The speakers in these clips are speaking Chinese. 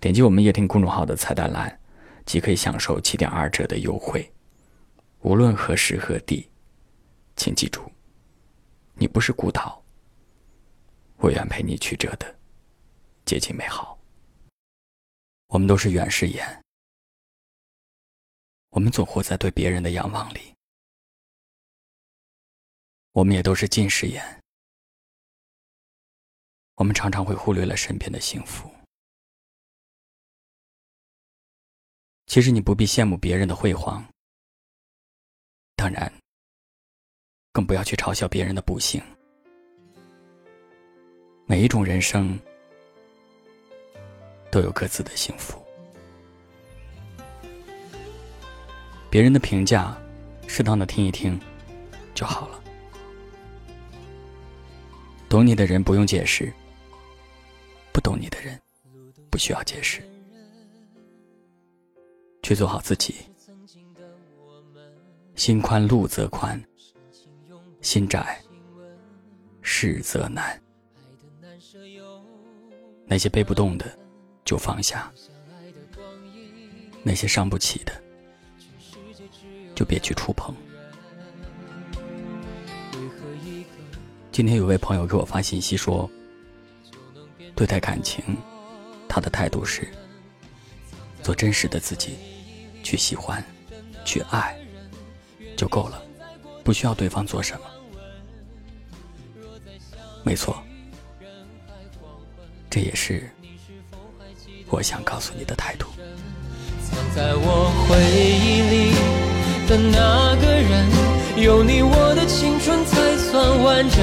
点击我们夜听公众号的菜单栏，即可以享受七点二折的优惠。无论何时何地，请记住，你不是孤岛。我愿陪你曲折的接近美好。我们都是远视眼，我们总活在对别人的仰望里；我们也都是近视眼，我们常常会忽略了身边的幸福。其实你不必羡慕别人的辉煌，当然，更不要去嘲笑别人的不幸。每一种人生都有各自的幸福，别人的评价，适当的听一听就好了。懂你的人不用解释，不懂你的人不需要解释。去做好自己，心宽路则宽，心窄事则难。那些背不动的就放下，那些伤不起的就别去触碰。今天有位朋友给我发信息说，对待感情，他的态度是做真实的自己。去喜欢，去爱，就够了，不需要对方做什么。没错，这也是我想告诉你的态度。藏在我回忆里的那个人，有你我的青春才算完整。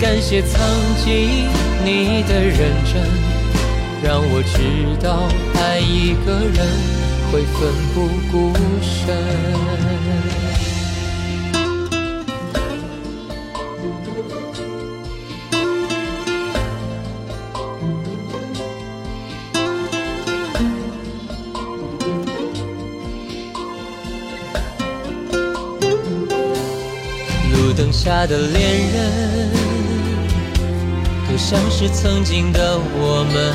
感谢曾经你的认真，让我知道爱一个人。会奋不顾身。路灯下的恋人，都像是曾经的我们，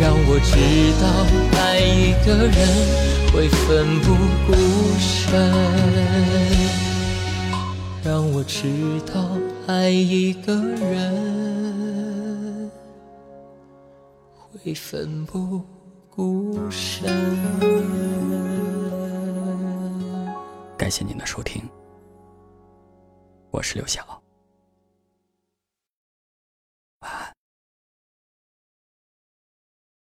让我知道爱一个人会奋不顾身，让我知道爱一个人会奋不顾身。感谢您的收听，我是刘晓。